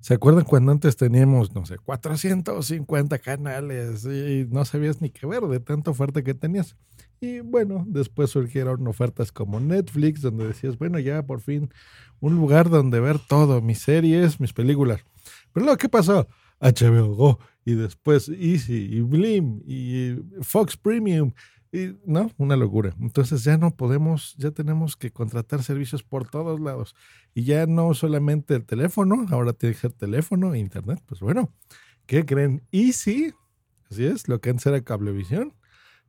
¿Se acuerdan cuando antes teníamos, no sé, 450 canales y no sabías ni qué ver de tanta oferta que tenías? Y bueno, después surgieron ofertas como Netflix, donde decías, bueno, ya por fin un lugar donde ver todo, mis series, mis películas. Pero luego, ¿qué pasó? HBO Go y después Easy y Blim y Fox Premium y no, una locura. Entonces ya no podemos, ya tenemos que contratar servicios por todos lados. Y ya no solamente el teléfono, ahora tiene que ser teléfono e internet. Pues bueno, ¿qué creen? Easy, así es, lo que antes era Cablevisión,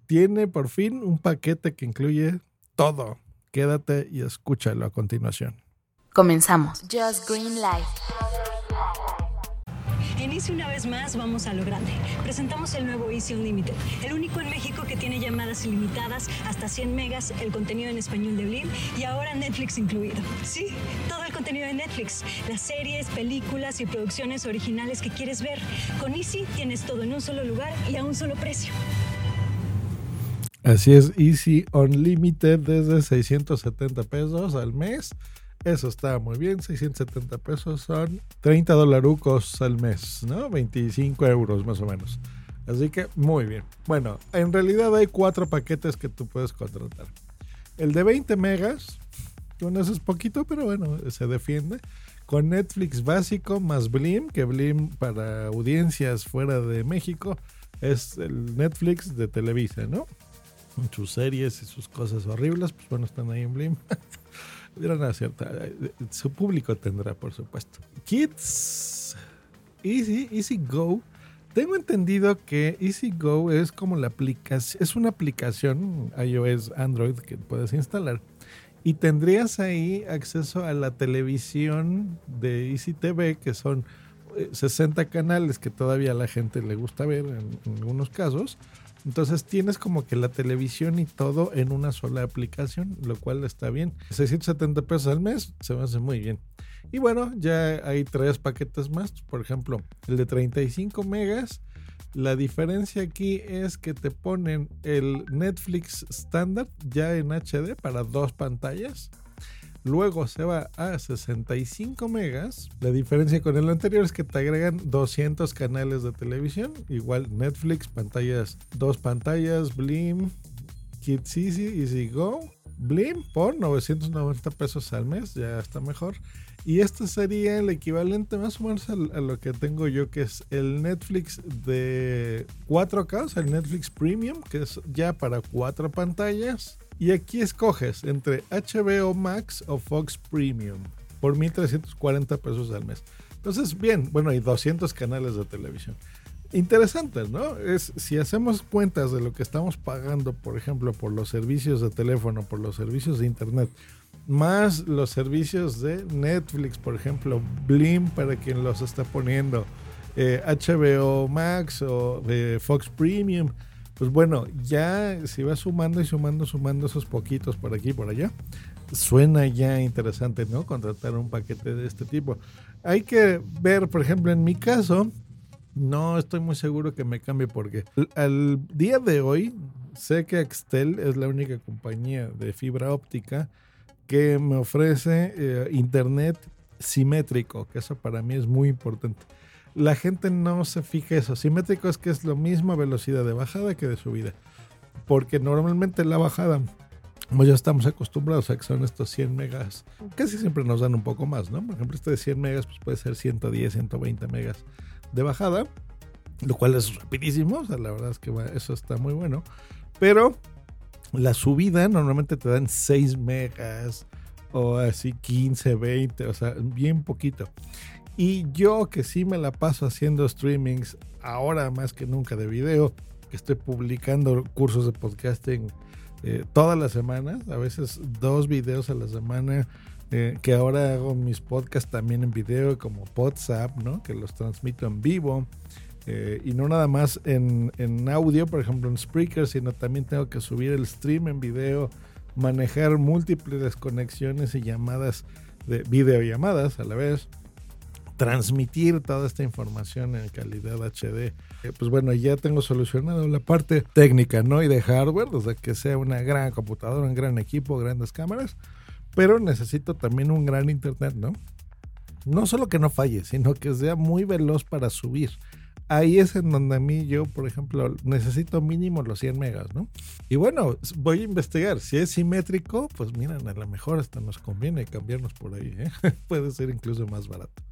tiene por fin un paquete que incluye todo. Quédate y escúchalo a continuación. Comenzamos. Just Green Light. En Easy una vez más vamos a lo grande. Presentamos el nuevo Easy Unlimited, el único en México que tiene llamadas ilimitadas hasta 100 megas, el contenido en español de Blim y ahora Netflix incluido. Sí, todo el contenido de Netflix, las series, películas y producciones originales que quieres ver. Con Easy tienes todo en un solo lugar y a un solo precio. Así es, Easy Unlimited desde 670 pesos al mes eso está muy bien, 670 pesos son 30 dolarucos al mes, ¿no? 25 euros más o menos. Así que muy bien. Bueno, en realidad hay cuatro paquetes que tú puedes contratar. El de 20 megas, con eso es poquito, pero bueno, se defiende. Con Netflix básico más Blim, que Blim para audiencias fuera de México es el Netflix de Televisa, ¿no? Sus series y sus cosas horribles, pues bueno, están ahí en Blim. cierta. Su público tendrá, por supuesto. Kids, Easy, Easy Go. Tengo entendido que Easy Go es como la aplicación, es una aplicación iOS, Android que puedes instalar y tendrías ahí acceso a la televisión de Easy TV, que son 60 eh, canales que todavía la gente le gusta ver en algunos casos entonces tienes como que la televisión y todo en una sola aplicación, lo cual está bien. 670 pesos al mes se me hace muy bien. Y bueno, ya hay tres paquetes más. Por ejemplo, el de 35 megas. La diferencia aquí es que te ponen el Netflix estándar ya en HD para dos pantallas Luego se va a 65 megas. La diferencia con el anterior es que te agregan 200 canales de televisión. Igual Netflix, pantallas, dos pantallas, Blim, Kids Easy, Easy Go. Blim por 990 pesos al mes, ya está mejor. Y este sería el equivalente más o menos a, lo que tengo yo, que es el Netflix de 4K, o sea, el Netflix Premium, que es ya para cuatro pantallas y aquí escoges entre HBO Max o Fox Premium por 1.340 pesos al mes. Entonces, bien, bueno, hay 200 canales de televisión. Interesantes, ¿no? Es si hacemos cuentas de lo que estamos pagando, por ejemplo, por los servicios de teléfono, por los servicios de internet, más los servicios de Netflix, por ejemplo, Blim para quien los está poniendo, HBO eh, Max o eh, Fox Premium, pues bueno, ya si vas sumando y sumando, sumando esos poquitos por aquí por allá, suena ya interesante, ¿no? Contratar un paquete de este tipo. Hay que ver, por ejemplo, en mi caso, no estoy muy seguro que me cambie porque al día de hoy sé que Axtel es la única compañía de fibra óptica que me ofrece eh, internet simétrico, que eso para mí es muy importante la gente no se fija eso. Simétrico es que es lo misma velocidad de bajada que de subida. Porque normalmente la bajada, como ya estamos acostumbrados a que son estos 100 megas, casi siempre nos dan un poco más, ¿no? Por ejemplo, este de 100 megas pues puede ser 110, 120 megas de bajada, lo cual es rapidísimo. La verdad es que eso está muy bueno. Pero la subida normalmente te dan 6 megas o así 15, 20, o sea, bien poquito. Y yo que sí me la paso haciendo streamings ahora más que nunca de video, que estoy publicando cursos de podcasting eh, todas las semanas, a veces dos videos a la semana, eh, que ahora hago mis podcasts también en video como WhatsApp, ¿no? Que los transmito en vivo. Eh, y no nada más en, en, audio, por ejemplo en Spreaker, sino también tengo que subir el stream en video, manejar múltiples desconexiones y llamadas de videollamadas a la vez transmitir toda esta información en calidad HD. Eh, pues bueno, ya tengo solucionado la parte técnica, ¿no? Y de hardware, o sea, que sea una gran computadora, un gran equipo, grandes cámaras, pero necesito también un gran internet, ¿no? no solo que no falle, sino que sea muy veloz para subir. Ahí es en donde a mí yo, por ejemplo, necesito mínimo los 100 megas, ¿no? Y bueno, voy a investigar. Si es simétrico, pues miren, a lo mejor hasta nos conviene cambiarnos por ahí. ¿eh? Puede ser incluso más barato.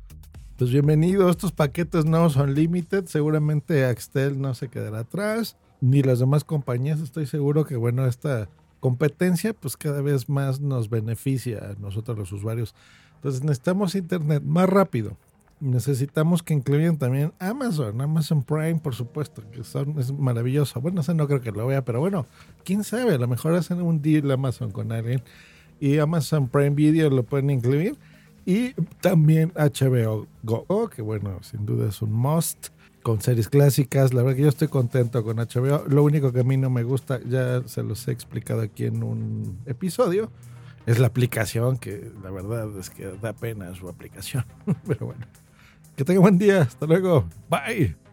Pues bienvenido, estos paquetes no son limited, seguramente Axtel no se quedará atrás, ni las demás compañías, estoy seguro que bueno, esta competencia pues cada vez más nos beneficia a nosotros los usuarios. Entonces necesitamos internet más rápido, necesitamos que incluyan también Amazon, Amazon Prime, por supuesto, que son, es maravilloso. Bueno, sé, no creo que lo vea, pero bueno, quién sabe, a lo mejor hacen un deal Amazon con alguien y Amazon Prime Video lo pueden incluir. Y también HBO Go, que bueno, sin duda es un must con series clásicas. La verdad que yo estoy contento con HBO. Lo único que a mí no me gusta, ya se los he explicado aquí en un episodio, es la aplicación, que la verdad es que da pena su aplicación. Pero bueno, que tenga buen día. Hasta luego. Bye.